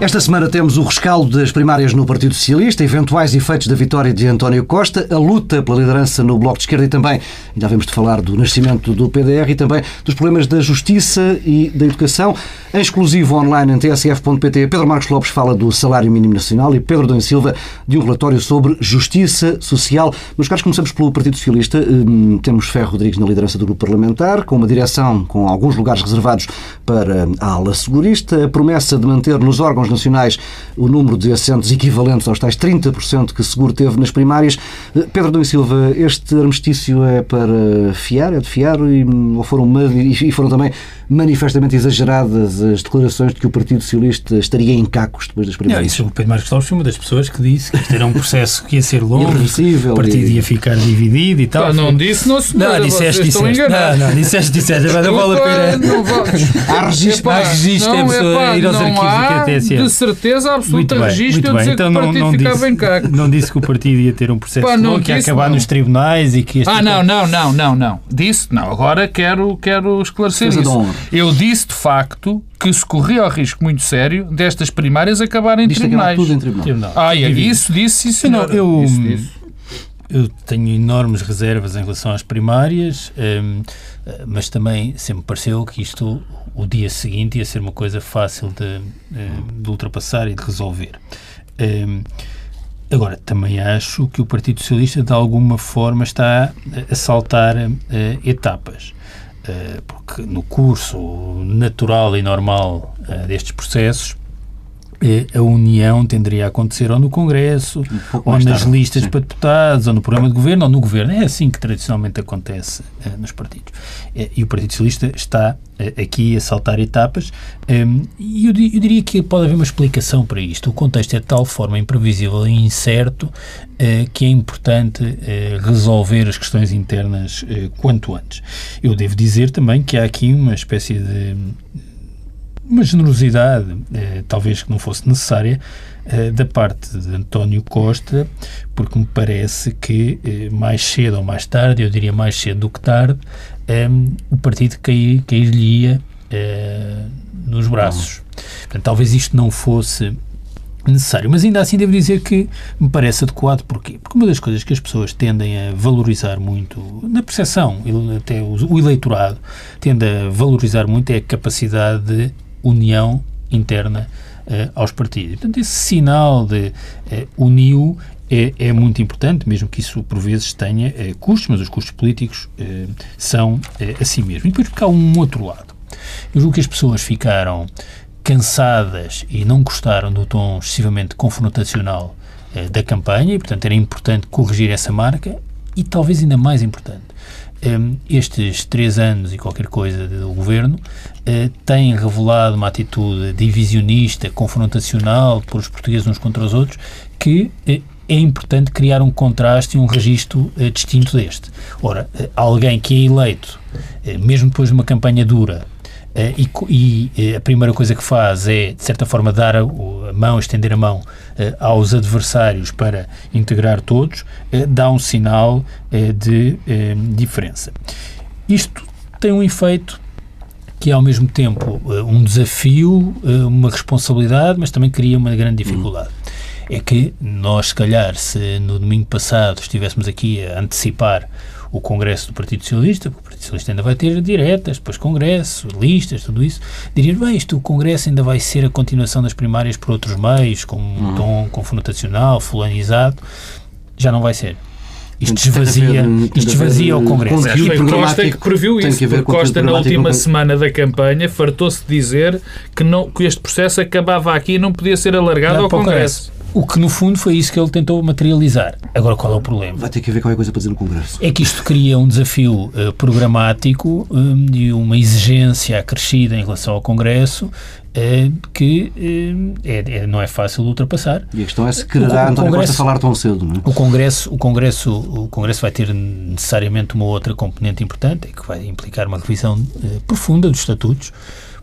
Esta semana temos o rescaldo das primárias no Partido Socialista, eventuais efeitos da vitória de António Costa, a luta pela liderança no Bloco de Esquerda e também, ainda havemos de falar do nascimento do PDR e também dos problemas da justiça e da educação. Em exclusivo online em tsf.pt, Pedro Marcos Lopes fala do salário mínimo nacional e Pedro Dom Silva de um relatório sobre justiça social. Meus caros, começamos pelo Partido Socialista. Hum, temos Ferro Rodrigues na liderança do grupo parlamentar, com uma direção com alguns lugares reservados para a ala segurista, a promessa de manter nos órgãos nacionais o número de assentos equivalentes aos tais 30% que Seguro teve nas primárias. Eh, Pedro Domingos Silva, este armistício é para fiar, é de fiar, e, ou foram, e foram também manifestamente exageradas as declarações de que o Partido Socialista estaria em cacos depois das primárias? Não, isso, o Pedro Marcos Lopes foi uma das pessoas que disse que isto era um processo que ia ser longo, o partido ia ficar dividido e tal. Não disse, não senhora, não, disseste, disseste. Não, não, disseste, disseste, não vale a pena. Há registro, há registro, é pessoa ir aos arquivos de certeza absoluta muito bem, registro muito bem. Então, não, não, disse, em cacos. não disse que o partido ia ter um processo Pá, longo, que ia acabar não. nos tribunais e que Ah, não, não, não, não, não. Disse, não, agora quero, quero esclarecer isso. Eu disse, de facto, que se corria o risco muito sério destas primárias acabarem em tribunais. tudo em tribunal. Ah, é isso disse, sim, senhor. Eu, isso eu tenho enormes reservas em relação às primárias, um, mas também sempre pareceu que isto, o dia seguinte, ia ser uma coisa fácil de, hum, de ultrapassar e de resolver. Um, agora, também acho que o Partido Socialista, de alguma forma, está a saltar uh, etapas. Uh, porque no curso natural e normal uh, destes processos, a união tenderia a acontecer ou no Congresso, um ou nas tarde, listas sim. para deputados, ou no programa de governo, ou no governo. É assim que tradicionalmente acontece uh, nos partidos. Uh, e o Partido Socialista está uh, aqui a saltar etapas. Um, ehm, e eu, eu, diria que pode haver uma explicação para isto. O contexto é de tal forma imprevisível e incerto que é importante resolver as questões internas quanto antes. Eu devo dizer também que há aqui uma espécie de uma generosidade, eh, talvez que não fosse necessária, eh, da parte de António Costa, porque me parece que eh, mais cedo ou mais tarde, eu diria mais cedo do que tarde, eh, o partido cair, cair-lhe-ia eh, nos braços. Portanto, talvez isto não fosse necessário. Mas ainda assim devo dizer que me parece adequado. Porquê? Porque uma das coisas que as pessoas tendem a valorizar muito, na percepção, até o eleitorado tende a valorizar muito é a capacidade de união interna uh, aos partidos. Portanto, esse sinal de uh, uniu é, é, muito importante, mesmo que isso por vezes tenha uh, custos, mas os custos políticos são assim mesmo. E depois porque há um outro lado. Eu julgo que as pessoas ficaram cansadas e não gostaram do tom excessivamente confrontacional da campanha e, portanto, era importante corrigir essa marca e, talvez ainda mais importante, um, estes três anos e qualquer coisa do governo têm revelado uma atitude divisionista, confrontacional por os portugueses uns contra os outros, que uh, é importante criar um contraste e um registro uh, distinto deste. Ora, alguém que é eleito, mesmo depois de uma campanha dura, e, e, a primeira coisa que faz é, de certa forma, dar a, a mão, estender a mão aos adversários para integrar todos, dá um sinal de diferença. Isto tem um efeito que é ao mesmo tempo um desafio, uma responsabilidade, mas também cria uma grande dificuldade. É que nós, se calhar, se no domingo passado estivéssemos aqui a antecipar o Congresso do Partido Socialista, porque o Partido Socialista ainda vai ter diretas, depois Congresso, listas, tudo isso, diria, bem, isto o Congresso ainda vai ser a continuação das primárias por outros meios, com um uhum. tom confrontacional, fulanizado, já não vai ser. Isto esvazia, isto esvazia o Congresso. Foi Costa que previu isso, porque Costa, na última semana da campanha, fartou-se de dizer que, não, que este processo acabava aqui e não podia ser alargado não, ao Congresso. O que, no fundo, foi isso que ele tentou materializar. Agora, qual é o problema? Vai ter que haver qualquer coisa para dizer no Congresso. É que isto cria um desafio uh, programático um, e uma exigência acrescida em relação ao Congresso uh, que uh, é, é, não é fácil de ultrapassar. E a questão é se quererá António Costa falar tão cedo, não é? O Congresso, o, Congresso, o Congresso vai ter necessariamente uma outra componente importante, é que vai implicar uma revisão profunda dos estatutos,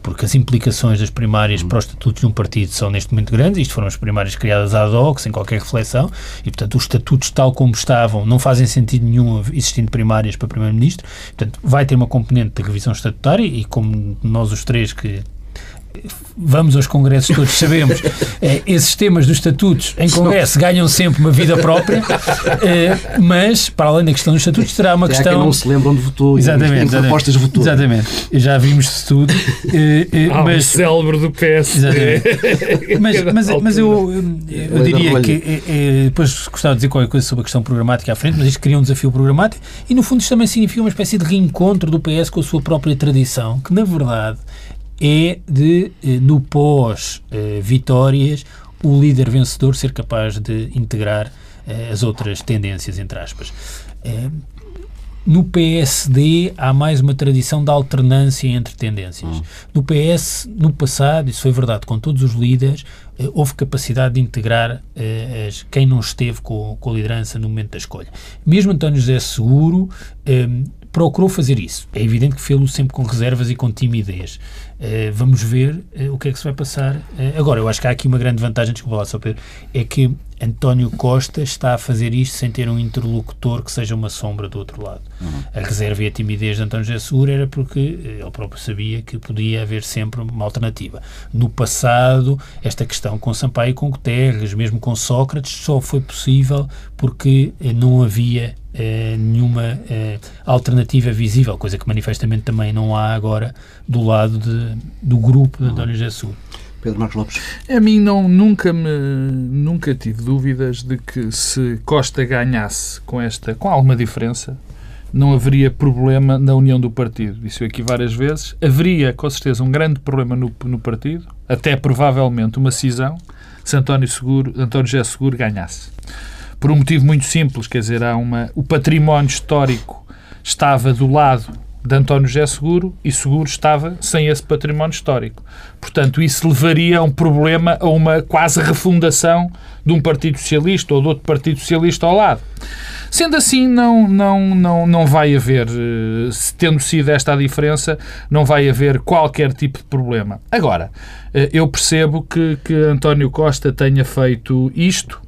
porque as implicações das primárias para os estatutos de um partido são neste momento grandes, isto foram as primárias criadas ad hoc, sem qualquer reflexão, e portanto os estatutos tal como estavam não fazem sentido nenhum existindo primárias para Primeiro-Ministro, portanto vai ter uma componente de revisão estatutária e como nós os três que vamos aos congressos todos, sabemos, é, esses temas dos estatutos em congresso ganham sempre uma vida própria, é, mas, para além da questão dos estatutos, terá uma é questão... quem não se lembra onde votou exatamente, exatamente, propostas votou. Exatamente, já vimos isso tudo. É, ah, mas, célebre do PS. mas, mas, mas eu, eu, eu diria que é, depois gostava de dizer qualquer coisa sobre a questão programática à frente, mas isto cria um desafio programático e, no fundo, isto também significa uma espécie de reencontro do PS com a sua própria tradição, que, na verdade, é de, eh, no pós-vitórias, o líder vencedor ser capaz de integrar eh, as outras tendências, entre aspas. Eh, no PSD há mais uma tradição de alternância entre tendências. Hum. No PS, no passado, isso foi verdade com todos os líderes, houve capacidade de integrar as, quem não esteve com, com, a liderança no momento da escolha. Mesmo António José Seguro procurou fazer isso. É evidente que fez-lo sempre com reservas e com timidez. Uh, vamos ver uh, o que é que se vai passar. Uh, agora, eu acho que há aqui uma grande vantagem, desculpa lá, só Pedro, é que António Costa está a fazer isto sem ter um interlocutor que seja uma sombra do outro lado. Uhum. A reserva e a timidez de António José Seguro era porque ele próprio sabia que podia haver sempre uma alternativa. No passado, esta questão com Sampaio e com Guterres, mesmo com Sócrates, só foi possível porque não havia eh, nenhuma eh, alternativa visível, coisa que manifestamente também não há agora do lado de, do grupo de António Jesus. Pedro Marcos Lopes. A mim não, nunca, me, nunca tive dúvidas de que se Costa ganhasse com, esta, com alguma diferença, não haveria problema na união do partido. Disse aqui várias vezes. Haveria, com certeza, um grande problema no, no partido, até provavelmente uma cisão, se António, Seguro, António José Seguro ganhasse por um motivo muito simples, quer dizer, há uma, o património histórico estava do lado de António José Seguro e Seguro estava sem esse património histórico. Portanto, isso levaria a um problema, a uma quase refundação de um Partido Socialista ou de outro Partido Socialista ao lado. Sendo assim, não, não, não, não vai haver, eh, tendo sido esta a diferença, não vai haver qualquer tipo de problema. Agora, eh, eu percebo que, que António Costa tenha feito isto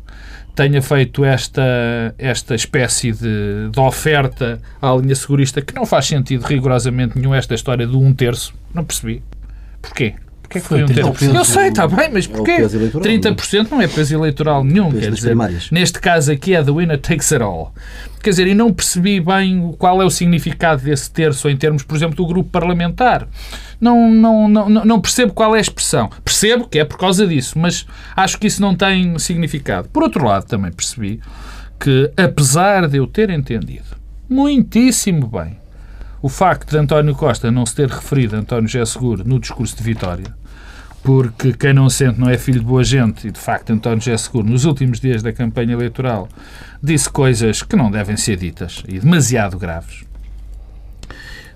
tenha feito esta, esta espécie de, de oferta à linha segurista que não faz sentido rigorosamente nenhum esta história do um terço. Não percebi. Porquê? Porquê que foi um terço? Eu sei, está bem, mas é porquê? 30% não é peso eleitoral nenhum. Quer dizer, neste caso aqui é the winner takes it all. Quer dizer, e não percebi bem qual é o significado desse terço em termos, por exemplo, do grupo parlamentar. Não, não, não, não percebo qual é a expressão. Percebo que é por causa disso, mas acho que isso não tem significado. Por outro lado, também percebi que, apesar de eu ter entendido muitíssimo bem o facto de António Costa não se ter referido a António José Seguro no discurso de Vitória, porque quem não sente não é filho de boa gente, e de facto António José Seguro, nos últimos dias da campanha eleitoral, disse coisas que não devem ser ditas e demasiado graves.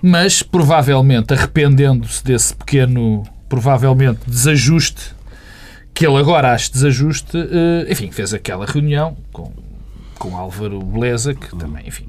Mas, provavelmente, arrependendo-se desse pequeno, provavelmente, desajuste, que ele agora acha desajuste, eh, enfim, fez aquela reunião com, com Álvaro Beleza, que também, enfim,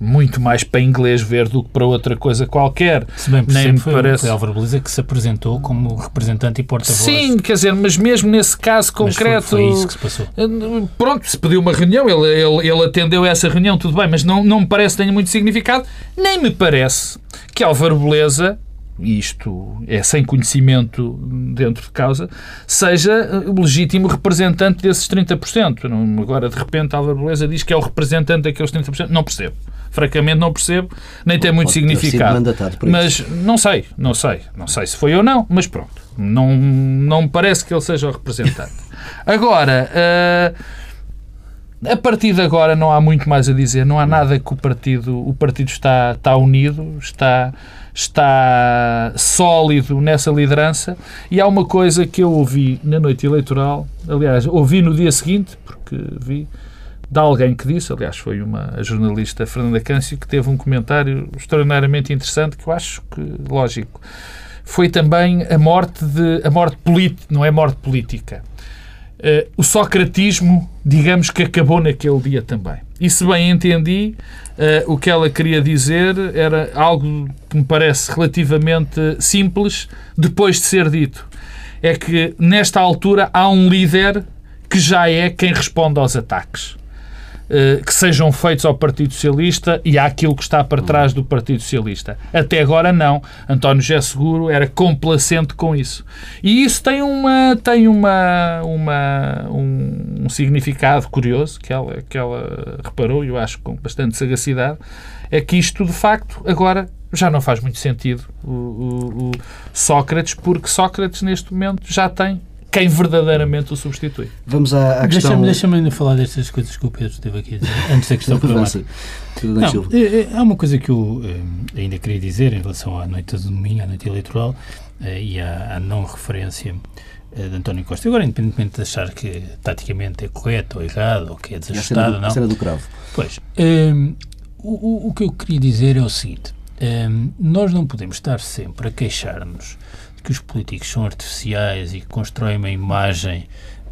muito mais para inglês ver do que para outra coisa qualquer. Se bem Nem me parece... Álvaro Beleza que se apresentou como representante e porta-voz. Sim, quer dizer, mas mesmo nesse caso concreto... Foi, foi, isso que se passou. Eh, pronto, se pediu uma reunião, ele, ele, ele atendeu essa reunião, tudo bem, mas não, não me parece que tenha muito significado, nem me parece que Álvaro Beleza isto é sem conhecimento dentro de causa, seja o legítimo representante desses 30%. Agora, de repente, Álvaro Beleza diz que é o representante daqueles 30%. Não percebo. Francamente, não percebo, nem tem muito significado. Mas não sei, não sei. Não sei se foi ou não, mas pronto. Não, não me parece que ele seja o representante. Agora. Uh, a partir de agora não há muito mais a dizer, não há nada que o partido, o partido está, está unido, está, está sólido nessa liderança e há uma coisa que eu ouvi na noite eleitoral, aliás, ouvi no dia seguinte, porque vi de alguém que disse, aliás, foi uma jornalista Fernanda Câncio, que teve um comentário extraordinariamente interessante, que eu acho que lógico. Foi também a morte de a morte política, não é morte política. Uh, o socratismo, digamos que acabou naquele dia também. E se bem entendi, uh, o que ela queria dizer era algo que me parece relativamente simples depois de ser dito. É que nesta altura há um líder que já é quem responde aos ataques. Eh, que sejam feitos ao Partido Socialista e àquilo que está para trás do Partido Socialista. Até agora não. António José Seguro era complacente com isso. E isso tem, uma, tem uma, uma, um, um significado curioso que ela, que ela reparou, e eu acho com bastante sagacidade, é que isto de facto agora já não faz muito sentido o, o, o Sócrates, porque Sócrates neste momento já tem quem verdadeiramente o substitui. Vamos à, à questão... Deixa-me deixa ainda falar destas coisas que o Pedro esteve aqui a dizer, antes da questão Avança. Não, é, é, há uma coisa que eu eh, ainda queria dizer em relação à noite de domingo, à noite eleitoral, eh, e à, à não referência eh, de António Costa. Agora, independentemente de achar que taticamente é correto ou errado, ou que é desajustado, não. A cena do cravo. Pois, um, o, o que eu queria dizer é o seguinte: um, nós não podemos estar sempre a queixar-nos que os políticos são artificiais e que constroem uma imagem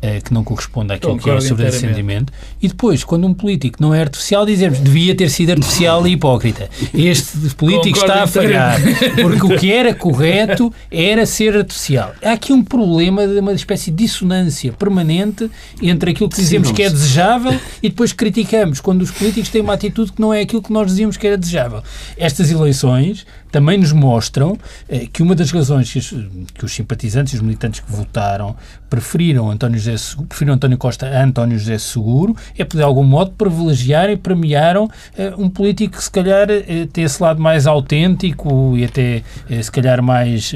uh, que não corresponde àquilo que é o seu sentimento. E depois, quando um político não é artificial, dizemos devia ter sido artificial e hipócrita. Este político Concordo está a falhar. Porque o que era correto era ser artificial. Há aqui um problema de uma espécie de dissonância permanente entre aquilo que dizemos Sim, que é desejável e depois criticamos quando os políticos têm uma atitude que não é aquilo que nós dizíamos que era desejável. Estas eleições também nos mostram eh, que uma das razões que os, que os, simpatizantes e os militantes que votaram preferiram António, José, preferiram António Costa a António José Seguro é, por de algum modo, privilegiaram e premiaram eh, um político que, se calhar, eh, tem esse lado mais autêntico e até, eh, se calhar, mais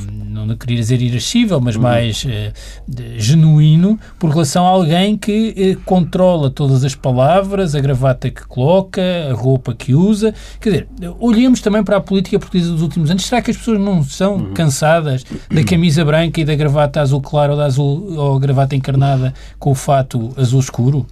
não queria dizer irascível, mas uhum. mais uh, genuíno, por relação a alguém que uh, controla todas as palavras, a gravata que coloca, a roupa que usa. Quer dizer, olhemos também para a política portuguesa dos últimos anos. Será que as pessoas não são uhum. cansadas da camisa branca e da gravata azul claro ou da azul ou gravata encarnada com o fato azul escuro?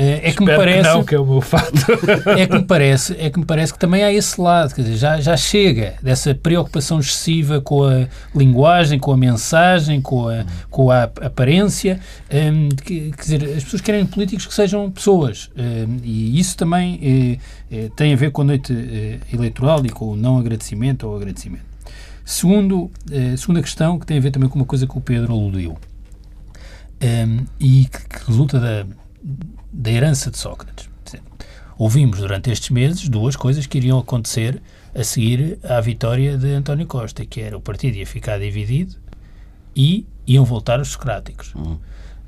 É, é que me parece que não, que é o meu fato. é que me parece, é que me parece que também há esse lado, quer dizer, já, já chega dessa preocupação excessiva com a linguagem, com a mensagem, com a, com a aparência, um, que, quer dizer, as pessoas querem políticos que sejam pessoas um, e isso também é, tem a ver com a noite eh, eleitoral e com o não agradecimento ou agradecimento. Segundo, eh, segunda questão que tem a ver também com uma coisa que o Pedro aludiu um, e que, que resulta da da herança de Sócrates. Ouvimos durante estes meses duas coisas que iriam acontecer a seguir à vitória de António Costa, que era o partido ia ficar dividido e iam voltar os socráticos. Uhum.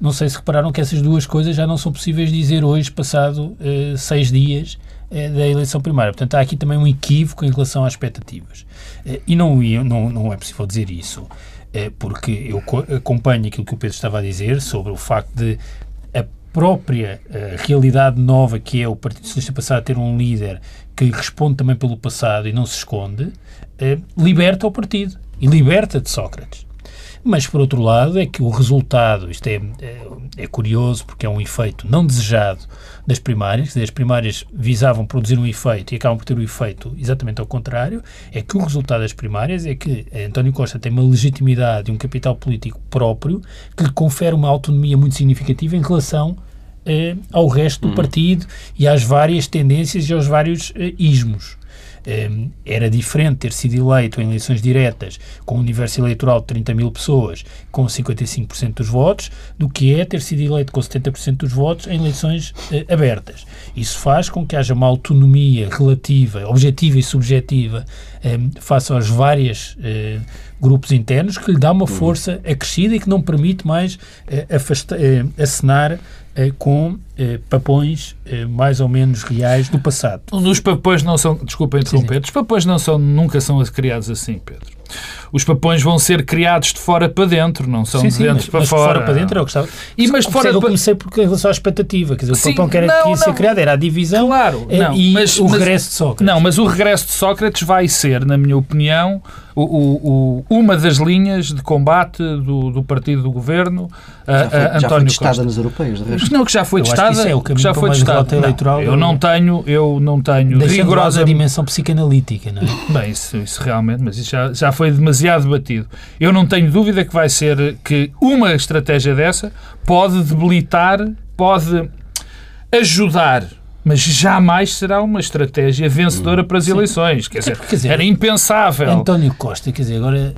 Não sei se repararam que essas duas coisas já não são possíveis dizer hoje, passado uh, seis dias uh, da eleição primária. Portanto, há aqui também um equívoco em relação às expectativas. Uh, e não, não, não é possível dizer isso, porque eu acompanho aquilo que o Pedro estava a dizer sobre o facto de própria uh, realidade nova que é o Partido Socialista passar a ter um líder que responde também pelo passado e não se esconde, uh, liberta o partido e liberta de Sócrates. Mas, por outro lado, é que o resultado, isto é, é, é curioso porque é um efeito não desejado das primárias, dizer, as primárias visavam produzir um efeito e acabam por ter o um efeito exatamente ao contrário, é que o resultado das primárias é que António Costa tem uma legitimidade e um capital político próprio que lhe confere uma autonomia muito significativa em relação eh, ao resto do hum. partido e às várias tendências e aos vários eh, ismos. Ehm, era diferente ter sido eleito em eleições diretas com um universo eleitoral de 30 mil pessoas com 55% dos votos do que é ter sido eleito com 70% dos votos em eleições uh, abertas. Isso faz com que haja uma autonomia relativa, objetiva e subjetiva ehm, face aos vários uh, grupos internos que lhe dá uma uhum. força acrescida e que não permite mais uh, afastar, acenar eh, com eh, papões eh, mais ou menos reais do passado. Os papões não são, desculpa interromper, sim, sim. os papões não são, nunca são criados assim, Pedro os papões vão ser criados de fora para dentro, não são sim, de dentro mas, para mas fora. De fora para dentro é o que estava. E, mas de fora eu comecei porque em relação à expectativa, quer dizer, sim, o papão que era não, que ia ser criado era a divisão claro, não, e mas, o regresso de Sócrates. Não, mas o regresso de Sócrates vai ser, na minha opinião, o, o, o, uma das linhas de combate do, do partido do governo já foi, a, a já foi testada Costa. nas europeias, de resto. Não, que já foi eu testada. é o que já foi testada. Eleitoral, eu não tenho, eu não tenho rigorosa dimensão psicanalítica, não é? Bem, isso, isso realmente, mas isso já, já foi demasiado debatido. Eu não tenho dúvida que vai ser que uma estratégia dessa pode debilitar, pode ajudar mas jamais será uma estratégia vencedora para as eleições. Quer dizer, quer dizer, era impensável. António Costa, quer dizer, agora,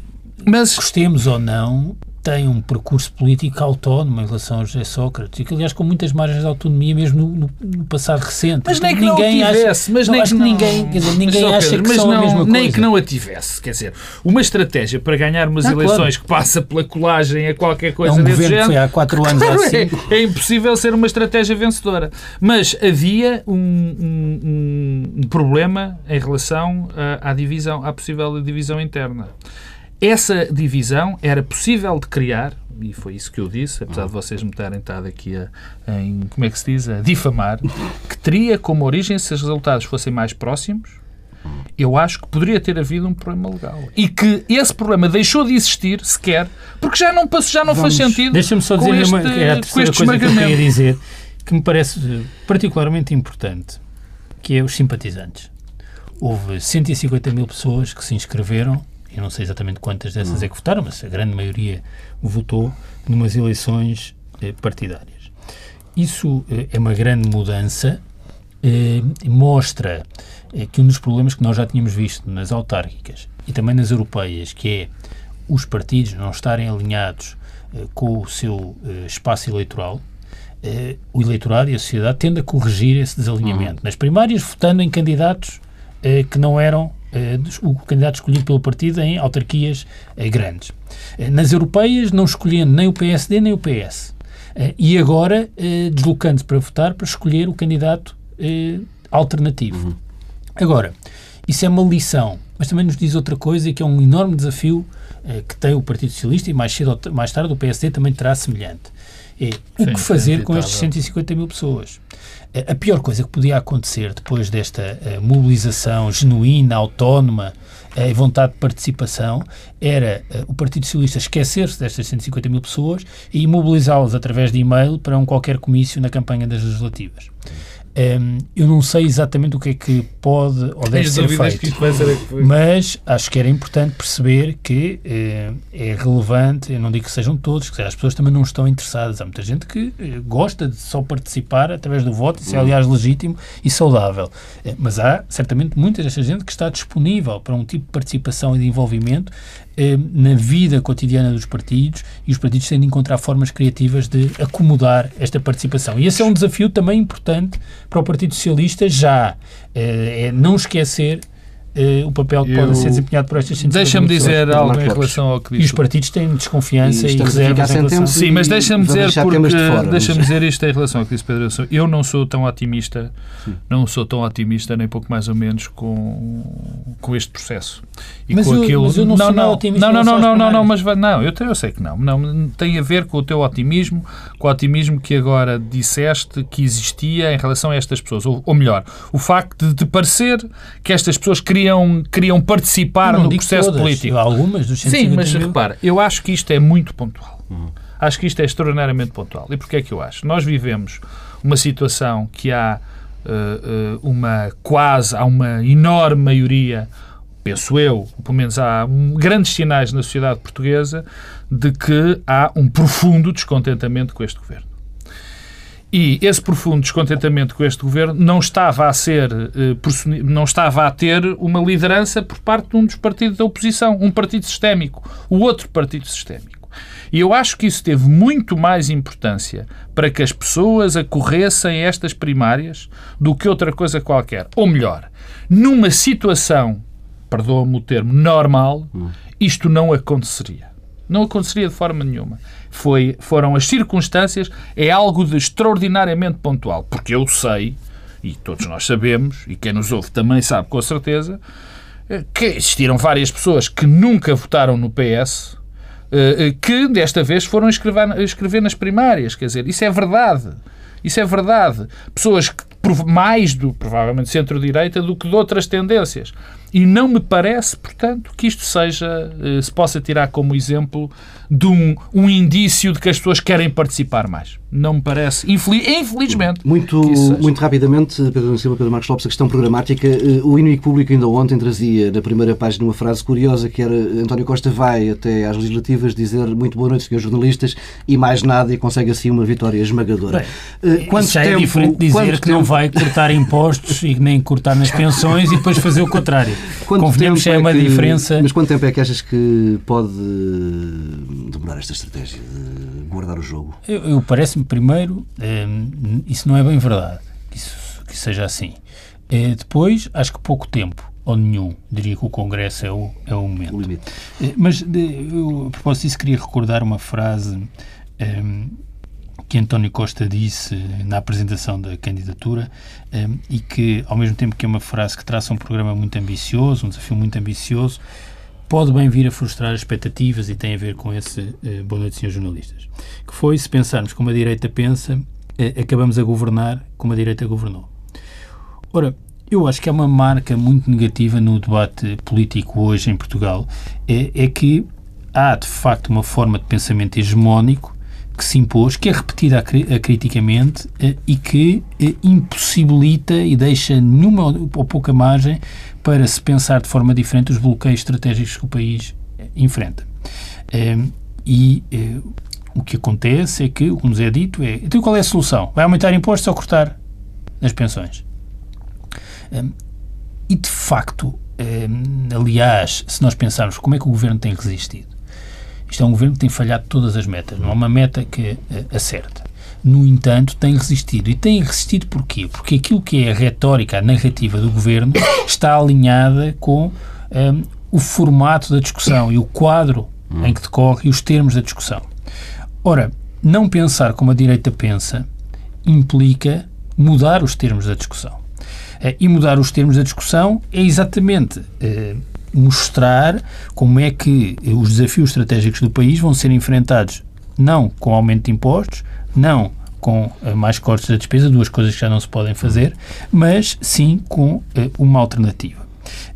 mas, gostemos ou não, tem um percurso político autónomo em relação a José Sócrates e que, aliás, com muitas margens de autonomia mesmo no, no, passado recente. Mas nem que ninguém não a tivesse, acha, mas nem que, não, ninguém, quer dizer, ninguém acha Pedro, que são não, a mesma coisa. Nem que não a tivesse, quer dizer, uma estratégia para ganhar umas ah, eleições claro. que passa pela colagem a qualquer coisa é um desse governo género. Foi há quatro anos claro, assim. é, é, impossível ser uma estratégia vencedora. Mas havia um, um, um problema em relação à, à divisão, à possível divisão interna. Essa divisão era possível de criar, e foi isso que eu disse, apesar de vocês me terem estado aqui a, em, como é que se diz, a difamar, que teria como origem, se os resultados fossem mais próximos, eu acho que poderia ter havido um problema legal. E que esse problema deixou de existir sequer, porque já não, já não faz sentido. Deixa-me só dizer este, uma, é a terceira coisa que eu queria dizer, que me parece particularmente importante, que é os simpatizantes. Houve 150 mil pessoas que se inscreveram eu não sei exatamente quantas dessas é que votaram, mas a grande maioria votou numas eleições eh, partidárias. Isso eh, é uma grande mudança, eh, mostra que um dos problemas que nós já tínhamos visto nas autárquicas e também nas europeias, que é os partidos não estarem alinhados com o seu espaço eleitoral, o eleitorado e a sociedade tendem a corrigir esse desalinhamento. Uhum. Nas primárias, votando em candidatos que não eram o candidato escolhido pelo partido em autarquias grandes. Nas europeias, não escolhendo nem o PSD nem o PS. E agora, deslocando-se para votar para escolher o candidato alternativo. Uhum. Agora, isso é uma lição, mas também nos diz outra coisa, que é um enorme desafio que tem o Partido Socialista e mais cedo ou mais tarde o PSD também terá semelhante. É o Sim, que fazer com estes 150 mil pessoas? A pior coisa que podia acontecer depois desta uh, mobilização genuína, autónoma uh, e vontade de participação era uh, o Partido Socialista esquecer-se destas 150 mil pessoas e mobilizá-las através de e-mail para um qualquer comício na campanha das legislativas. Um, eu não sei exatamente o que é que pode ou deve ser feito, mas acho que era importante perceber que uh, é relevante, eu não digo que sejam todos, que as pessoas também não estão interessadas. Há muita gente que uh, gosta de só participar através do voto, isso é aliás legítimo e saudável. Uh, mas há certamente muita desta gente que está disponível para um tipo de participação e de envolvimento na vida cotidiana dos partidos e os partidos têm de encontrar formas criativas de acomodar esta participação. E esse é um desafio também importante para o Partido Socialista já. É não esquecer Uh, o papel que eu... pode ser desempenhado por estas 150 Deixa-me dizer algo em relação ao que disse. E os partidos têm desconfiança e, e reservas em relação... Sim, mas deixa-me dizer, porque, de deixa dizer isto em relação ao que disse Pedro. Eu não sou tão otimista, Sim. não sou tão otimista, nem pouco mais ou menos, com, com este processo. E mas, com eu, aquilo... mas eu não, não sou não, otimista. Não, não, não, não, não, não, mas não, eu, eu sei que não. não. Tem a ver com o teu otimismo, com o otimismo que agora disseste que existia em relação a estas pessoas. Ou, ou melhor, o facto de te parecer que estas pessoas queriam queriam, queriam participar no processo todas, político. Algumas dos Sim, mas mil. repara, eu acho que isto é muito pontual. Uhum. Acho que isto é extraordinariamente pontual. E porquê é que eu acho? Nós vivemos uma situação que há uh, uh, uma quase, há uma enorme maioria, penso eu, pelo menos há um, grandes sinais na sociedade portuguesa de que há um profundo descontentamento com este governo. E esse profundo descontentamento com este governo não estava a ser, eh, não estava a ter uma liderança por parte de um dos partidos da oposição, um partido sistémico, o outro partido sistémico. E eu acho que isso teve muito mais importância para que as pessoas acorressem a estas primárias do que outra coisa qualquer. Ou melhor, numa situação, perdoa-me o termo, normal, isto não aconteceria. Não aconteceria de forma nenhuma. Foi, foram as circunstâncias, é algo de extraordinariamente pontual. Porque eu sei, e todos nós sabemos, e quem nos ouve também sabe com certeza, eh, que existiram várias pessoas que nunca votaram no PS, eh, eh, que desta vez foram escrever, escrever nas primárias. Quer dizer, isso é verdade. Isso é verdade. Pessoas que mais do, provavelmente, centro-direita do que de outras tendências. E não me parece, portanto, que isto seja, se possa tirar como exemplo de um, um indício de que as pessoas querem participar mais. Não me parece, infeliz, infelizmente. Muito, muito rapidamente, Pedro Silva, Pedro Marcos Lopes, a questão programática. O inimigo público ainda ontem trazia na primeira página uma frase curiosa que era António Costa vai até às legislativas dizer muito boa noite, senhores jornalistas, e mais nada, e consegue assim uma vitória esmagadora. Bem, quanto já tempo, é diferente dizer que não vai cortar impostos e nem cortar nas pensões e depois fazer o contrário. Quanto Convenhamos tempo é uma que- diferença. Mas quanto tempo é que achas que pode demorar esta estratégia de guardar o jogo? Eu, eu parece-me, primeiro, hum, isso não é bem verdade, que isso, que seja assim. Eh, depois, acho que pouco tempo, ou nenhum. Diria que o Congresso é o, é o momento. O. Eh, Mas, de- eu, a propósito disso, queria recordar uma frase hum, que António Costa disse na apresentação da candidatura hum, e que, ao mesmo tempo que é uma frase que traça um programa muito ambicioso, um desafio muito ambicioso, pode bem vir a frustrar as expectativas e tem a ver com esse eh, boa noite, senhores jornalistas. Que foi, se pensarmos como a direita pensa, eh, acabamos a governar como a direita governou. Ora, eu acho que é uma marca muito negativa no debate político hoje em Portugal, é, é que há de facto uma forma de pensamento hegemónico que se impôs, que é repetida acri- acriticamente eh, e que eh, impossibilita e deixa nenhuma ou pouca margem para se pensar de forma diferente os bloqueios estratégicos que o país eh, enfrenta. Eh, E o que acontece é que, o que nos é dito é, então qual é a solução? Vai aumentar impostos ou cortar as pensões? Hum, E de facto, hum, aliás, se nós pensarmos como é que o governo tem resistido, isto é um governo que tem falhado todas as metas, não há uma meta que eh, acerta. No entanto, tem resistido. E tem resistido porquê? Porque aquilo que é a retórica, a narrativa do governo está alinhada com hum, o formato da discussão e o quadro em que decorre e os termos da discussão. Ora, não pensar como a direita pensa implica mudar os termos da discussão. Eh, E mudar os termos da discussão é exatamente eh, mostrar como é que os desafios estratégicos do país vão ser enfrentados não com aumento de impostos, não com eh, mais cortes da despesa, duas coisas que já não se podem fazer, mas sim com eh, uma alternativa.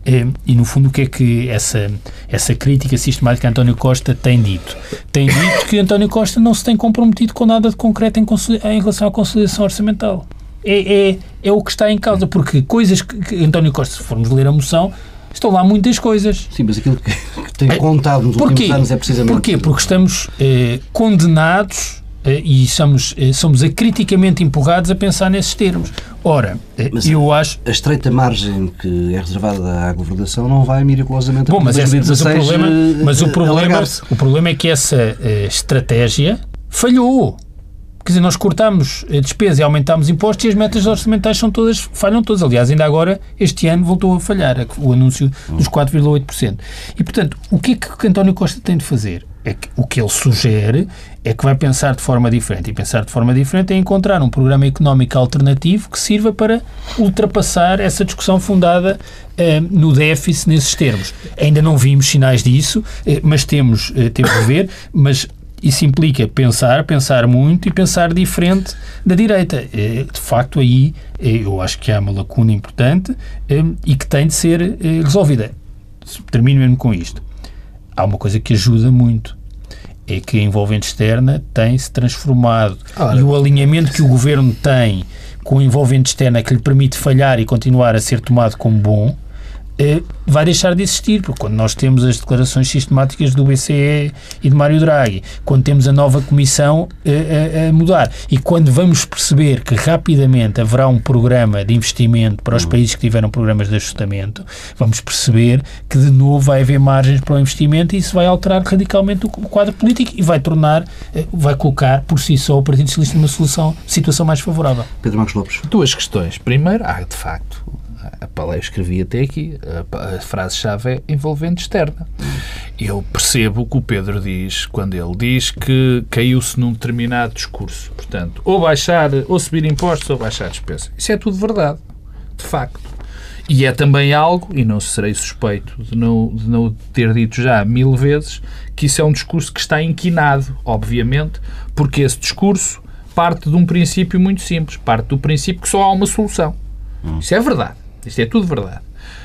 Eh, E, no fundo, o que é que essa, essa crítica sistemática a António Costa tem dito? Tem dito que António Costa não se tem comprometido com nada de concreto em, em relação à consolidação orçamental. É, é, é o que está em causa, porque coisas que, que António Costa, se formos ler a moção, estão lá muitas coisas. Sim, mas aquilo que, que tem É, contado nos Porquê? últimos anos é precisamente... Porquê? Porque estamos eh, condenados eh, e somos, eh, somos acriticamente empurrados a pensar nesses termos. Ora, eh, Mas- eu acho. A estreita margem que é reservada à governação não vai miraculosamente Bom, mas, essa- mas o 2016, problema, mas o eh, problema, o problema é que essa eh, estratégia falhou. Quer dizer, nós cortamos a despesa e aumentámos impostos e as metas orçamentais são todas, falham todas. Aliás, ainda agora, este ano, voltou a falhar o anúncio dos 4,8%. E, portanto, o que é que António Costa tem de fazer? É que, o que ele sugere é que vai pensar de forma diferente. E pensar de forma diferente é encontrar um programa económico alternativo que sirva para ultrapassar essa discussão fundada eh, no déficit nesses termos. Ainda não vimos sinais disso, eh, mas temos, eh, temos de ver, mas isso implica pensar, pensar muito e pensar diferente da direita. Eh, De facto, aí eh, eu acho que há uma lacuna importante eh, e que tem de ser resolvida. Termino mesmo com isto. Há uma coisa que ajuda muito. É que a envolvente externa tem-se transformado. Ora. E o alinhamento que o governo tem com a envolvente externa que lhe permite falhar e continuar a ser tomado como bom, vai deixar de existir, porque quando nós temos as declarações sistemáticas do BCE e de Mário Draghi, quando temos a nova comissão eh, a, a mudar e quando vamos perceber que rapidamente haverá um programa de investimento para os países que tiveram programas de ajustamento, vamos perceber que de novo vai haver margens para o investimento e isso vai alterar radicalmente o quadro político e vai tornar, eh, vai colocar por si só o Partido Socialista numa solução, situação mais favorável. Pedro Marcos Lopes. Duas questões. Primeiro, há de facto, a eu escrevi até aqui, a a frase-chave é envolvente externa. Eu percebo o que o Pedro diz quando ele diz que caiu-se num determinado discurso. Portanto, ou baixar, ou subir impostos, ou baixar despesa. Isso é tudo verdade, de facto. E é também algo, e não serei suspeito de não, de não ter dito já mil vezes, que isso é um discurso que está inquinado, obviamente, porque esse discurso parte de um princípio muito simples. Parte do princípio que só há uma solução. Isso é verdade. Isto é tudo verdade.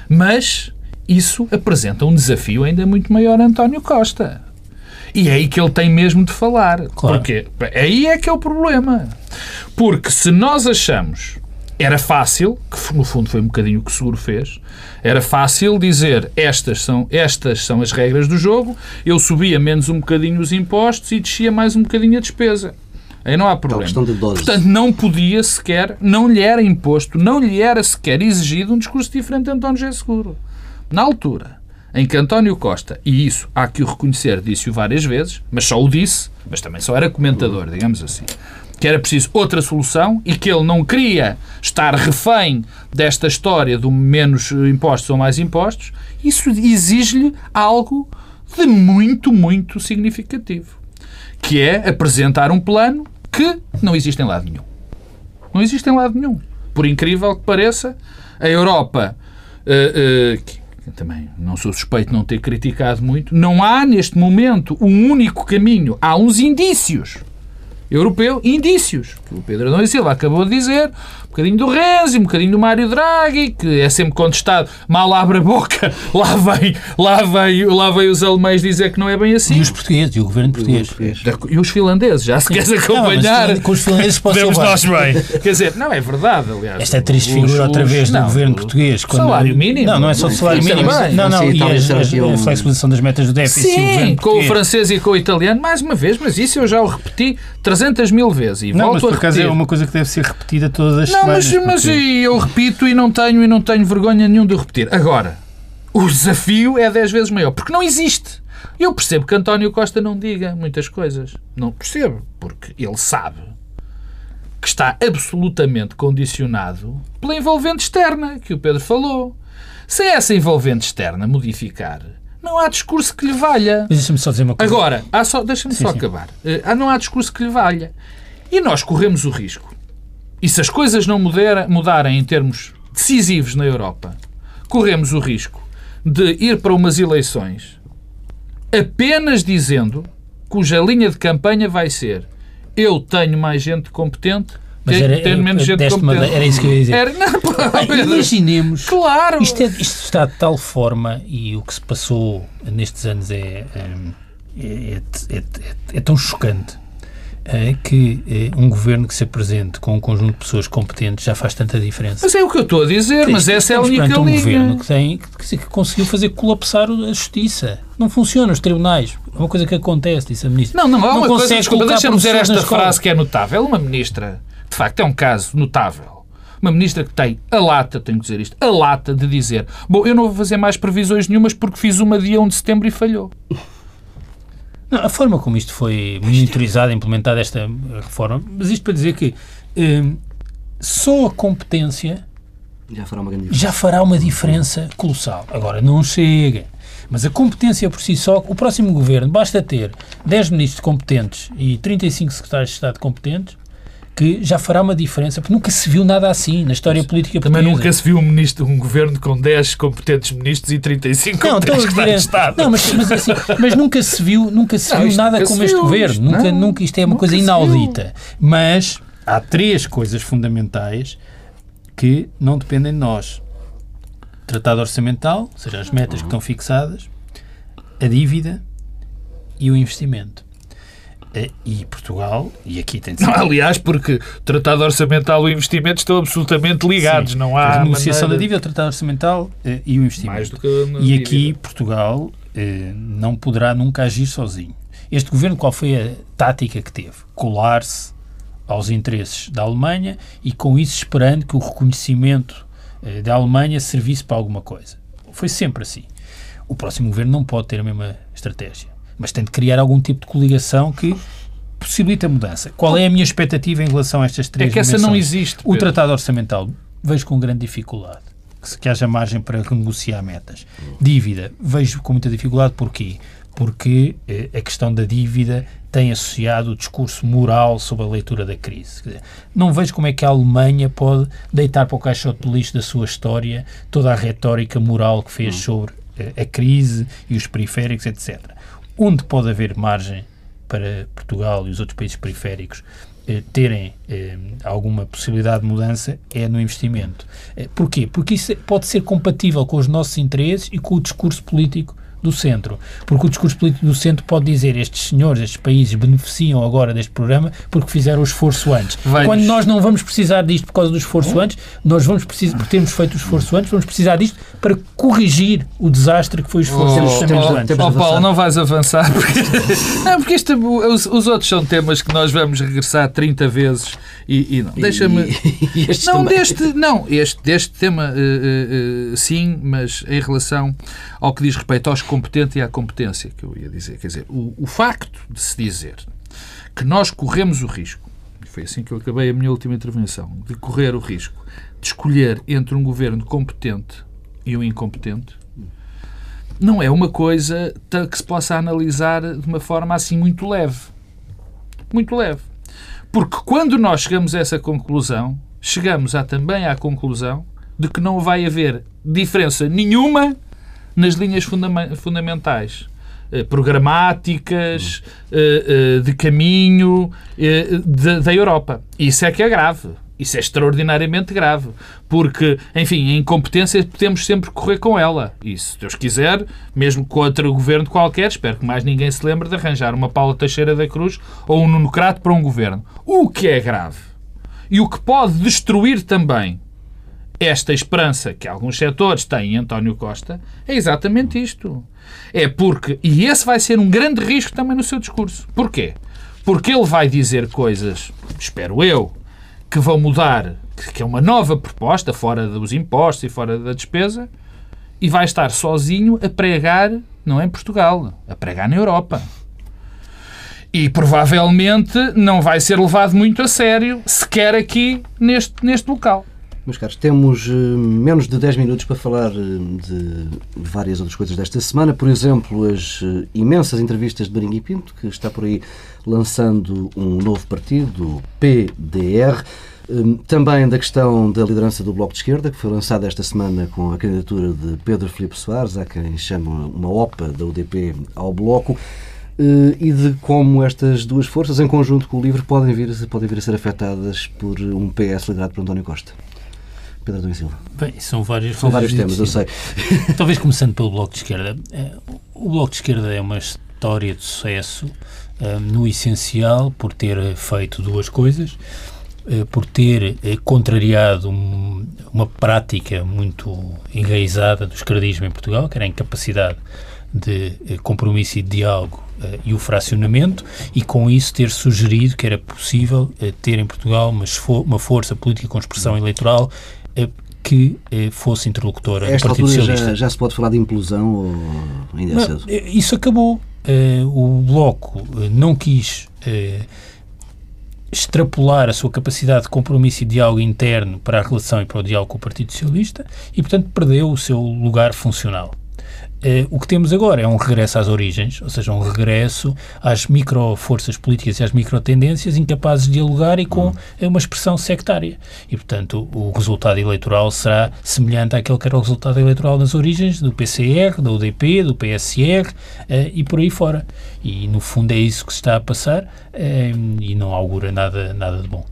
Mas isso apresenta um desafio ainda muito maior a António Costa. E é aí que ele tem mesmo de falar. Claro. Porque aí é que é o problema. Porque se nós achamos era fácil, que no fundo foi um bocadinho o que o Seguro fez, era fácil dizer estas são, estas são as regras do jogo, eu subia menos um bocadinho os impostos e descia mais um bocadinho a despesa. Aí não há problema. Portanto, não podia sequer, não lhe era imposto, não lhe era sequer exigido um discurso diferente de António José Seguro. Na altura em que António Costa, e isso há que o reconhecer, disse-o várias vezes, mas só o disse, mas também só era comentador, digamos assim, que era preciso outra solução e que ele não queria estar refém desta história do menos impostos ou mais impostos, isso exige-lhe algo de muito, muito significativo, que é apresentar um plano que não existe em lado nenhum. Não existe em lado nenhum. Por incrível que pareça, a Europa, uh, uh, que também não sou suspeito de não ter criticado muito, não há neste momento um único caminho. Há uns indícios europeu, indícios, que o Pedro Adão Silva acabou de dizer, bocadinho do Renzi, um bocadinho do Mário Draghi, que é sempre contestado, mal abre a boca, lá vem, lá vem, lá vem os alemães dizer que não é bem assim. E os portugueses, e o governo português. E os finlandeses, já se queres acompanhar. Não, com os finlandeses podemos nós bem. Quer dizer, não, é verdade, aliás. Esta é triste figura outra vez do governo português. Quando... Salário mínimo? Não, não é só o salário mínimo. Não, não, e a flexibilização das metas do déficit. Sim, com o francês e com o italiano, mais uma vez, mas isso eu já o repeti 300 mil vezes e não, volto mas por acaso é uma coisa que deve ser repetida todas as não. Não, mas, mas eu repito e não tenho e não tenho vergonha nenhum de repetir. Agora, o desafio é 10 vezes maior, porque não existe. Eu percebo que António Costa não diga muitas coisas. Não percebo, porque ele sabe que está absolutamente condicionado pela envolvente externa que o Pedro falou. Se essa envolvente externa modificar não há discurso que lhe valha. Deixa-me só dizer uma coisa. Agora, deixa-me só sim. acabar. Uh, não há discurso que lhe valha. E nós corremos o risco. E se as coisas não mudar, mudarem em termos decisivos na Europa, corremos o risco de ir para umas eleições apenas dizendo cuja linha de campanha vai ser eu tenho mais gente competente mas era, ter menos gente competente. Era isso que eu ia dizer. Era, não, pô, imaginemos. Claro. Isto, é, isto, está de tal forma e o que se passou nestes anos é, é, é, é tão chocante que um governo que se apresente com um conjunto de pessoas competentes já faz tanta diferença. Mas é o que eu estou a dizer, mas essa é a única um linha. governo que, tem, que, que, conseguiu fazer colapsar a justiça. Não funciona os tribunais. É uma coisa que acontece, disse a ministra. Não, não, há uma coisa, desculpa, deixa-me dizer esta frase que é notável. Uma ministra de facto, é um caso notável. Uma ministra que tem a lata, tenho que dizer isto, a lata de dizer bom, eu não vou fazer mais previsões nenhumas porque fiz uma dia 1 de setembro e falhou. Não, a forma como isto foi monitorizada, implementada esta reforma, mas isto para dizer que hum, só a competência já fará, uma já fará uma diferença colossal. Agora, não chega. Mas a competência por si só, o próximo governo, basta ter 10 ministros competentes e 35 secretários de Estado competentes que já fará uma diferença, porque nunca se viu nada assim na história política portuguesa. Também nunca se viu um, ministro, um governo com 10 competentes ministros e 35 não, competentes de Estado. Não, mas, mas, assim, mas, nunca se viu, nunca se não, viu nada como este viu, governo. Isto, nunca, não, nunca, isto é uma coisa inaudita. Mas há três coisas fundamentais que não dependem de nós. Tratado orçamental, ou seja, as metas que estão fixadas, a dívida e o investimento. É, e Portugal, e aqui tem de ser... Não, aliás, porque o Tratado Orçamental e o investimento estão absolutamente ligados, Sim. não há... A renegociação maneira... da dívida, o Tratado Orçamental eh, e o investimento. Mais do que e aqui Portugal eh, não poderá nunca agir sozinho. Este governo, qual foi a tática que teve? Colar-se aos interesses da Alemanha e com isso esperando que o reconhecimento eh, da Alemanha servisse para alguma coisa. Foi sempre assim. O próximo governo não pode ter a mesma estratégia mas tem de criar algum tipo de coligação que possibilite a mudança. Qual é a minha expectativa em relação a estas três É que essa não existe. O Tratado Orçamental vejo com grande dificuldade que, que haja margem para renegociar metas. Dívida, vejo com muita dificuldade. Porquê? Porque eh, a questão da dívida tem associado o discurso moral sobre a leitura da crise. Dizer, não vejo como é que a Alemanha pode deitar para o caixote de lixo da sua história toda a retórica moral que fez hum. sobre eh, a crise e os periféricos, etc onde pode haver margem para Portugal e os outros países periféricos eh, terem eh, alguma possibilidade de mudança é no investimento. Eh, porquê? Porque isso pode ser compatível com os nossos interesses e com o discurso político do centro. Porque o discurso político do centro pode dizer estes senhores, estes países beneficiam agora deste programa porque fizeram o esforço antes. Vai Quando nós não vamos precisar disto por causa do esforço antes, nós vamos precisar, porque temos feito o esforço antes, vamos precisar disto para corrigir o desastre que foi o esforço Oh, dos temos- antes. Oh. Paulo, não vais avançar porque, não, porque este, os, os outros são temas que nós vamos regressar 30 vezes e, e não. Deixa-me. Não, também. deste, não, este, deste tema, eh, eh, sim, mas em relação ao que diz respeito aos competentes e à competência, que eu ia dizer. Quer dizer, o, o facto de se dizer que nós corremos o risco, e foi assim que eu acabei a minha última intervenção, de correr o risco de escolher entre um governo competente e um incompetente, não é uma coisa que se possa analisar de uma forma assim muito leve. Muito leve. Porque quando nós chegamos a essa conclusão, chegamos a, também à conclusão de que não vai haver diferença nenhuma nas linhas fundamentais eh, programáticas, eh, eh, de caminho da- Europa. Isso é que é grave. Isso é extraordinariamente grave. Porque, enfim, a incompetência podemos sempre correr com ela. E se Deus quiser, mesmo com outro governo qualquer, espero que mais ninguém se lembre de arranjar uma Paula Teixeira da Cruz ou um Nuno Crato para um governo. O que é grave e o que pode destruir também esta esperança que alguns setores têm em António Costa é exatamente isto. É porque, e esse vai ser um grande risco também no seu discurso. Porquê? Porque ele vai dizer coisas, espero eu, que vão mudar, que- é uma nova proposta, fora dos impostos e fora da despesa, e vai estar sozinho a pregar, não é em Portugal, a pregar na Europa. E provavelmente não vai ser levado muito a sério, sequer aqui neste, neste local. Meus caros, temos eh, menos de 10 minutos para falar eh, de várias outras coisas desta semana. Por exemplo, as eh, imensas entrevistas de Marinho e Pinto, que está por aí lançando um novo partido, o PDR. Eh, Também da questão da liderança do Bloco de Esquerda, que foi lançada esta semana com a candidatura de Pedro Filipe Soares, há quem chama uma OPA da UDP ao Bloco. E de como estas duas forças, em conjunto com o LIVRE, podem vir, podem vir a ser afetadas por um PS liderado por António Costa. Pedro Adão Silva. Bem, são várias São vários temas, eu sei. Talvez começando pelo Bloco de Esquerda. Eh, O Bloco de Esquerda é uma história de sucesso, eh, no essencial, por ter feito duas coisas. eh, Por ter contrariado um- uma prática muito enraizada do esquerdismo em Portugal, que era a incapacidade de compromisso e de diálogo e o fracionamento, e com isso ter sugerido que era possível ter em Portugal uma, força política com expressão eleitoral eh, que eh, fosse interlocutora A do esta Partido Socialista. já, já se pode falar de implosão ou ainda é Não, cedo? eh, Isso acabou. Eh, o Bloco eh, não quis eh, extrapolar a sua capacidade de compromisso e diálogo interno para a relação e para o diálogo com o Partido Socialista e, portanto, perdeu o seu lugar funcional. Eh, o que temos agora é um regresso às origens, ou seja, um regresso às micro-forças políticas e às micro-tendências incapazes de dialogar e com eh, uma expressão sectária. E, portanto, o, resultado eleitoral será semelhante àquele que era o resultado eleitoral nas origens do PCR, da UDP, do PSR eh, e por aí fora. E, no fundo, é isso que se está a passar eh, e não augura nada, nada de bom.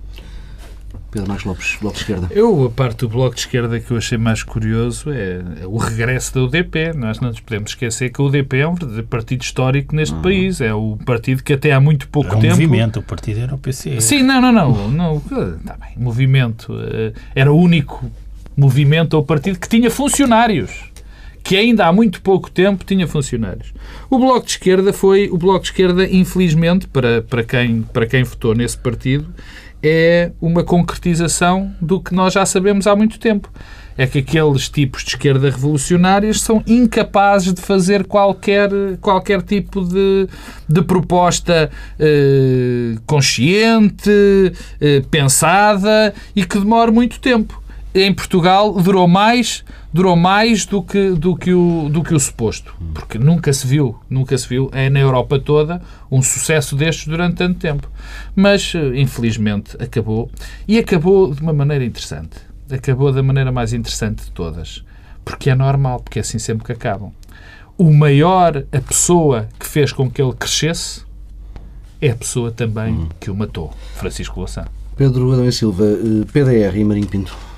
Pedro Marcos Lopes, Bloco de Esquerda. Eu, a parte do Bloco de Esquerda que eu achei mais curioso é o regresso da UDP. Nós não nos podemos esquecer que a UDP é um partido histórico neste país. É o partido que até há muito pouco É um tempo... movimento, o partido era o PCE. Sim, não, não, não. não está bem. Movimento. eh, Era o único movimento ou partido que tinha funcionários. Que ainda há muito pouco tempo tinha funcionários. O Bloco de Esquerda foi. O Bloco de Esquerda, infelizmente, para, para, quem, para quem votou nesse partido, é uma concretização do que nós já sabemos há muito tempo. É que aqueles tipos de esquerda revolucionárias são incapazes de fazer qualquer, qualquer tipo de, de proposta eh, consciente, eh, pensada e que demora muito tempo. Em Portugal durou mais, durou mais do que, do que, o, do que o suposto. Porque nunca se viu, nunca se viu, é na Europa toda, um sucesso destes durante tanto tempo. Mas, eh, infelizmente, acabou. E acabou de uma maneira interessante. Acabou da maneira mais interessante de todas. Porque é normal, porque é assim sempre que acabam. O maior, a pessoa que fez com que ele crescesse, é a pessoa também que o matou. Francisco Louçã. Pedro Adão e Silva, eh, PDR e Marinho Pinto.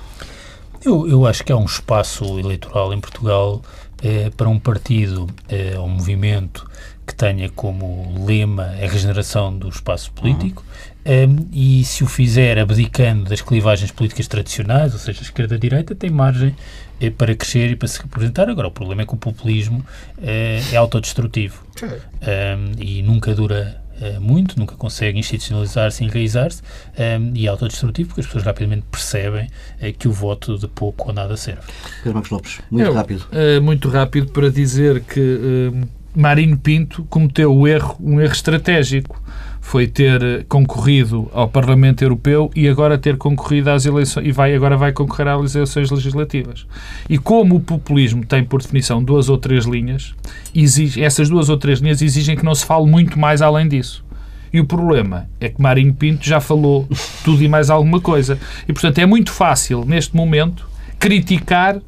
Eu, eu acho que há um espaço eleitoral em Portugal eh, para um partido eh, ou um movimento que tenha como lema a regeneração do espaço político uhum. e se o fizer abdicando das clivagens políticas tradicionais, ou seja, esquerda-direita, tem margem eh, para crescer e para se representar. Agora, o problema é que o populismo eh, é autodestrutivo um, e nunca dura uh, muito, nunca consegue institucionalizar-se, enraizar-se um, e é autodestrutivo porque as pessoas rapidamente percebem uh, que o voto de pouco ou nada serve. Pedro Marcos Lopes, muito Eu, rápido. muito rápido para dizer que Marinho Pinto cometeu o erro, um erro estratégico foi ter concorrido ao Parlamento Europeu e agora ter concorrido às eleições e vai agora vai concorrer às eleições legislativas. E como o populismo tem por definição duas ou três linhas, exige, essas duas ou três linhas exigem que não se fale muito mais além disso. E o problema é que Marinho Pinto já falou tudo e mais alguma coisa. E, portanto, é muito fácil, neste momento, criticar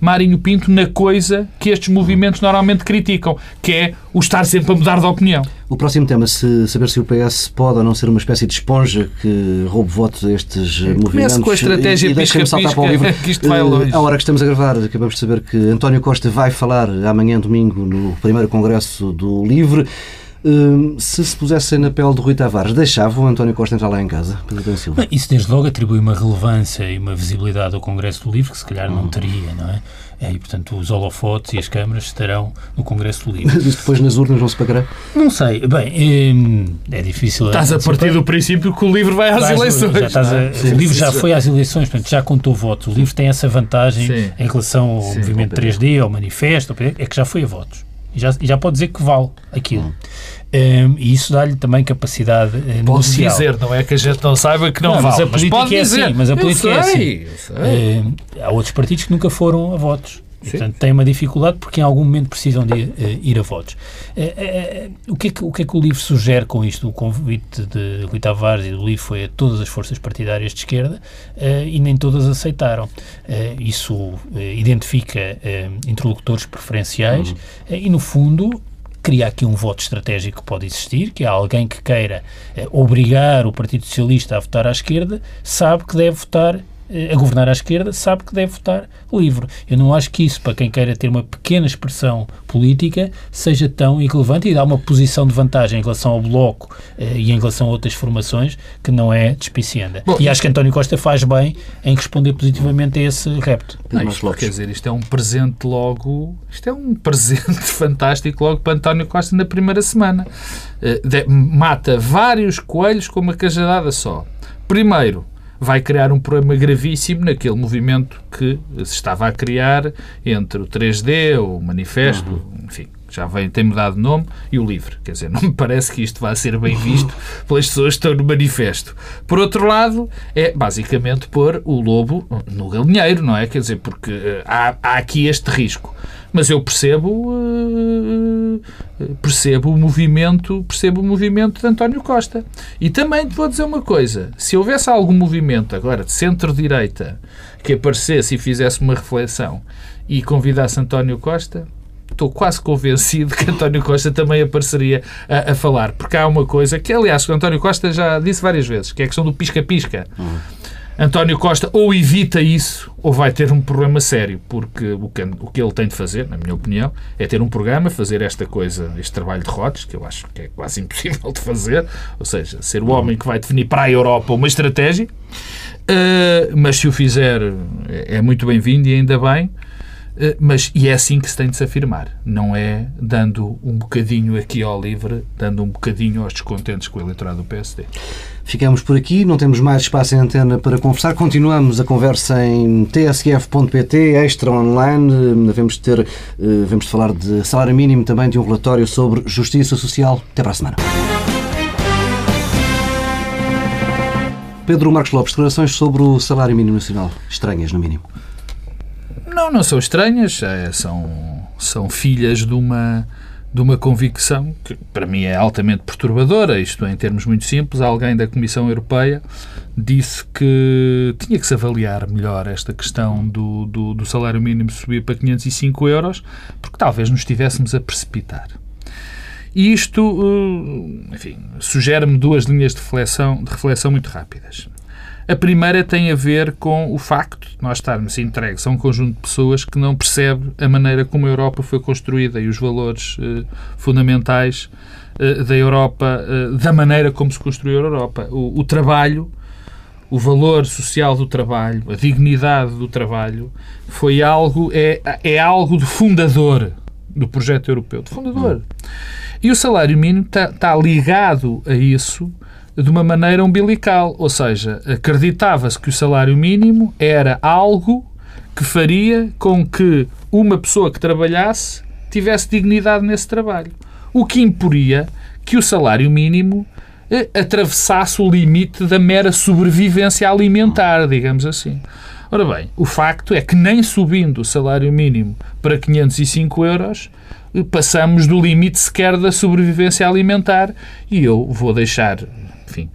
Marinho Pinto na coisa que estes movimentos normalmente criticam, que é o estar sempre a mudar de opinião. O próximo tema, se saber se o PS pode ou não ser uma espécie de esponja que roube votos a estes Comece movimentos. com a estratégia e, e pisca, pisca, para o livro. que isto vai longe. À hora que estamos a gravar, acabamos de saber que António Costa vai falar amanhã, domingo, no primeiro congresso do LIVRE. Hum, se se pusessem na pele de Rui Tavares, deixavam o António Costa entrar lá em casa? Pedro Silva? Isso desde logo atribui uma relevância e uma visibilidade ao Congresso do Livro que se calhar não teria, não é? É? E, portanto, os holofotes e as câmaras estarão no Congresso do Livro. Isso depois nas urnas não se pagará? Não sei. Bem, é, é difícil... Estás a partir do princípio que o livro vai às vai, eleições. Já estás a, sim, o livro sim, já sim. foi às eleições, portanto, já contou votos. O livro tem essa vantagem em relação ao movimento 3D, ao manifesto, é que já foi a votos. E já, já pode dizer que vale aquilo. Hum. Um, e isso dá-lhe também capacidade uh, pode negocial. dizer, não é que a gente não saiba que não, não vale. Mas a política mas é assim. Mas a política sei, é assim. Uh, há outros partidos que nunca foram a votos. Portanto, têm uma dificuldade porque em algum momento precisam de uh, ir a votos. Uh, uh, o, que é que, o que é que o livro sugere com isto? O convite de Rui Tavares e do livro foi a todas as forças partidárias de esquerda e nem todas aceitaram. isso identifica interlocutores preferenciais uhum. e, no fundo, cria aqui um voto estratégico que pode existir, que é alguém que queira obrigar o Partido Socialista a votar à esquerda, sabe que deve votar a governar à esquerda sabe que deve votar livre. Eu não acho que isso, para quem queira ter uma pequena expressão política, seja tão irrelevante e dá uma posição de vantagem em relação ao Bloco eh, e em relação a outras formações que não é despicienda. Bom, e acho que António Costa faz bem em responder positivamente a esse repto. Não, isto, quer dizer, isto é um presente logo, isto é um presente fantástico logo para António Costa na primeira semana. Uh, de, mata vários coelhos com uma cajadada só. Primeiro, vai criar um problema gravíssimo naquele movimento que se estava a criar entre o 3D, o Manifesto, uhum. enfim, já vem, tem mudado de nome, e o LIVRE. Quer dizer, não me parece que isto vá ser bem visto pelas pessoas que estão no manifesto. Por outro lado, é basicamente pôr o lobo no galinheiro, não é? Quer dizer, porque uh, há, há aqui este risco. Mas eu percebo uh, percebo o movimento percebo o movimento de António Costa. E também te vou dizer uma coisa: se houvesse algum movimento agora de centro-direita que aparecesse e fizesse uma reflexão e convidasse António Costa, estou quase convencido que António Costa também apareceria a, a, falar. Porque há uma coisa que, aliás, o António Costa já disse várias vezes, que é a questão do pisca-pisca. Uhum. António Costa ou evita isso ou vai ter um problema sério, porque o que, o que ele tem de fazer, na minha opinião, é ter um programa, fazer esta coisa, este trabalho de rotes, que eu acho que é quase impossível de fazer, ou seja, ser o homem que vai definir para a Europa uma estratégia, uh, mas se o fizer é, é muito bem-vindo e ainda bem, uh, mas e é assim que se tem de se afirmar, não é dando um bocadinho aqui ao livre, dando um bocadinho aos descontentes com o eleitorado do PSD. Ficamos por aqui, não temos mais espaço em antena para conversar. Continuamos a conversa em tsf.pt, extra online. Devemos ter, eh, falar de salário mínimo, também de um relatório sobre justiça social. Até para a semana. Pedro Marcos Lopes, declarações sobre o salário mínimo nacional. Estranhas, no mínimo. Não, não são estranhas. É, são, são filhas de uma de uma convicção que para mim é altamente perturbadora, isto em termos muito simples, alguém da Comissão Europeia disse que tinha que se avaliar melhor esta questão do, do, do salário mínimo subir para 505 euros, porque talvez nos estivéssemos a precipitar. E isto, eh, enfim, sugere-me duas linhas de reflexão, de reflexão muito rápidas. A primeira tem a ver com o facto de nós estarmos entregues a um conjunto de pessoas que não percebe a maneira como a Europa foi construída e os valores eh, fundamentais eh, da Europa, eh, da maneira como se construiu a Europa. O, o trabalho, o valor social do trabalho, a dignidade do trabalho, foi algo, é, é algo de fundador do projeto europeu, de fundador. E o salário mínimo está, está ligado a isso de uma maneira umbilical, ou seja, acreditava-se que o salário mínimo era algo que faria com que uma pessoa que trabalhasse tivesse dignidade nesse trabalho. O que imporia que o salário mínimo eh, atravessasse o limite da mera sobrevivência alimentar, digamos assim. Ora bem, o facto é que nem subindo o salário mínimo para 505 euros, eh, passamos do limite sequer da sobrevivência alimentar e eu vou deixar, enfim,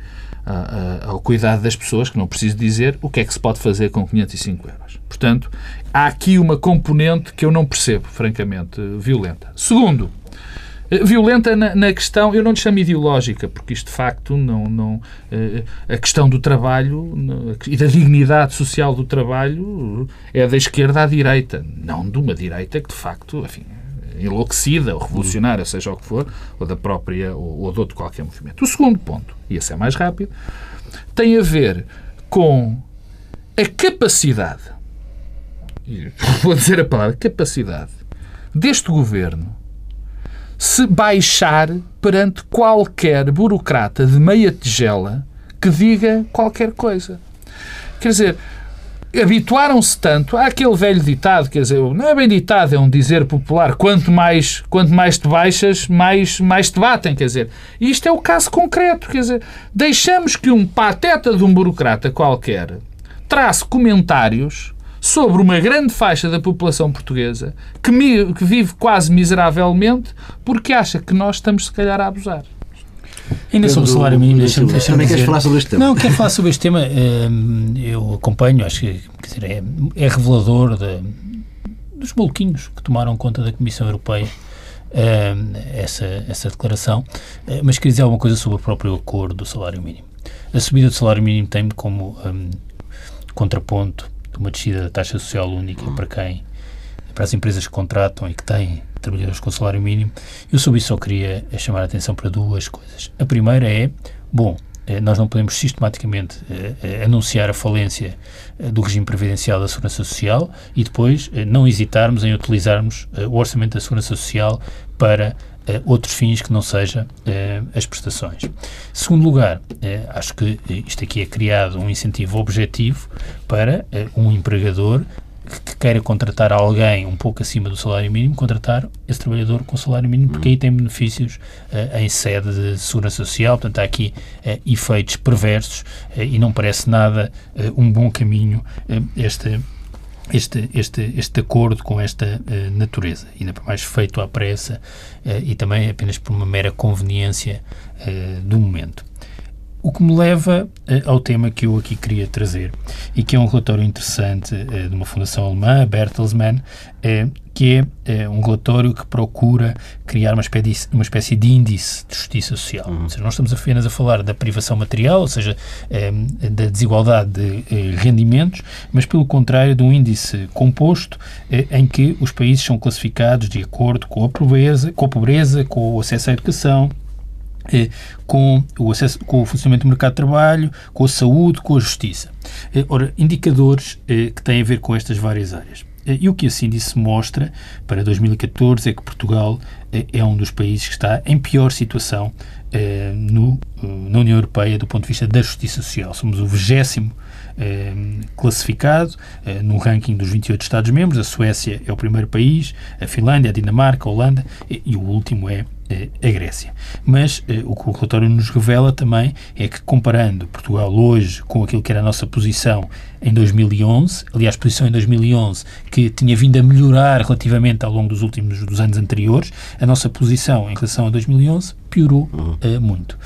ao cuidado das pessoas, que não preciso dizer, o que é que se pode fazer com 505 euros. Portanto, há aqui uma componente que eu não percebo, francamente, violenta. Segundo, eh, violenta na, na, questão, eu não lhe chamo ideológica, porque isto de facto não. não eh, a questão do trabalho e da dignidade social do trabalho é da esquerda à direita, não de uma direita que de facto, enfim, enlouquecida ou revolucionária, seja o que for, ou da própria, ou, ou de outro qualquer movimento. O segundo ponto, e esse é mais rápido, tem a ver com a capacidade, vou dizer a palavra, capacidade deste governo se baixar perante qualquer burocrata de meia tigela que diga qualquer coisa. Quer dizer, habituaram-se tanto àquele velho ditado, quer dizer, não é bem ditado, é um dizer popular, quanto mais, quanto mais te baixas, mais, mais te batem, quer dizer. E isto é o caso concreto, quer dizer, deixamos que um pateta de um burocrata qualquer trace comentários sobre uma grande faixa da população portuguesa que, que vive quase miseravelmente porque acha que nós estamos, se calhar, a abusar. Ainda sobre o salário mínimo, deixa-me deixa Também queres falar sobre este tema? Não, quero falar sobre este tema. Hum, eu acompanho, acho que dizer, é, é, revelador de, dos maluquinhos que tomaram conta da Comissão Europeia hum, essa, essa declaração. Eh, mas queria dizer alguma coisa sobre o próprio acordo do salário mínimo. A subida do salário mínimo tem como um, contraponto uma descida da taxa social única para quem para as empresas que contratam e que têm trabalhadores com salário mínimo, eu sobre isso só queria chamar a atenção para duas coisas. A primeira é, bom, eh, nós não podemos sistematicamente eh, anunciar a falência eh, do regime previdencial da Segurança Social e depois não hesitarmos em utilizarmos o orçamento da Segurança Social para outros fins que não seja as prestações. Segundo lugar, acho que isto aqui é criado um incentivo objetivo para um empregador que queira contratar alguém um pouco acima do salário mínimo, contratar esse trabalhador com salário mínimo, porque aí tem benefícios uh, em sede de segurança social, portanto há aqui uh, efeitos perversos uh, e não parece nada um bom caminho este, este, este, este acordo com esta natureza, ainda por mais feito à pressa e também apenas por uma mera conveniência do momento. O que me leva uh, ao tema que eu aqui queria trazer e que é um relatório interessante uh, de uma fundação alemã, Bertelsmann, uh, que é um relatório que procura criar uma espécie, uma espécie de índice de justiça social. Uhum. Ou seja, nós estamos apenas a falar da privação material, ou seja, da desigualdade de rendimentos, mas pelo contrário de um índice composto em que os países são classificados de acordo com a pobreza, com, a pobreza, com o acesso à educação, eh, com o acesso, com o funcionamento do mercado de trabalho, com a saúde, com a justiça. Eh, ora, indicadores eh, que têm a ver com estas várias áreas. E o que esse índice mostra para 2014 é que Portugal é um dos países que está em pior situação no, na União Europeia do ponto de vista da justiça social. Somos o vigésimo classificado no ranking dos 28 Estados-membros. A Suécia é o primeiro país, a Finlândia, a Dinamarca, a Holanda e o último é eh, a Grécia. Mas eh, o que o relatório nos revela também é que, comparando Portugal hoje com aquilo que era a nossa posição em 2011, aliás, posição em 2011 que tinha vindo a melhorar relativamente ao longo dos últimos dos anos anteriores, a nossa posição em relação a 2011 piorou uh, muito.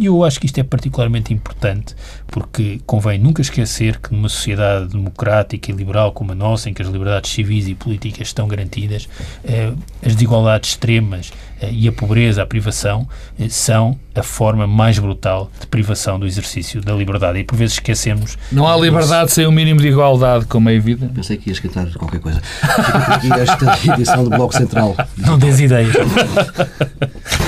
E eu acho que isto é particularmente importante porque convém nunca esquecer que numa sociedade democrática e liberal como a nossa, em que as liberdades civis e políticas estão garantidas, uh, as desigualdades extremas uh, e a pobreza, a privação, são a forma mais brutal de privação do exercício da liberdade. E por vezes esquecemos. Não há liberdade sem o um mínimo de igualdade, como é evidente. Pensei que ias cantar qualquer coisa. Fica aqui esta edição do Bloco Central. Não tens ideias.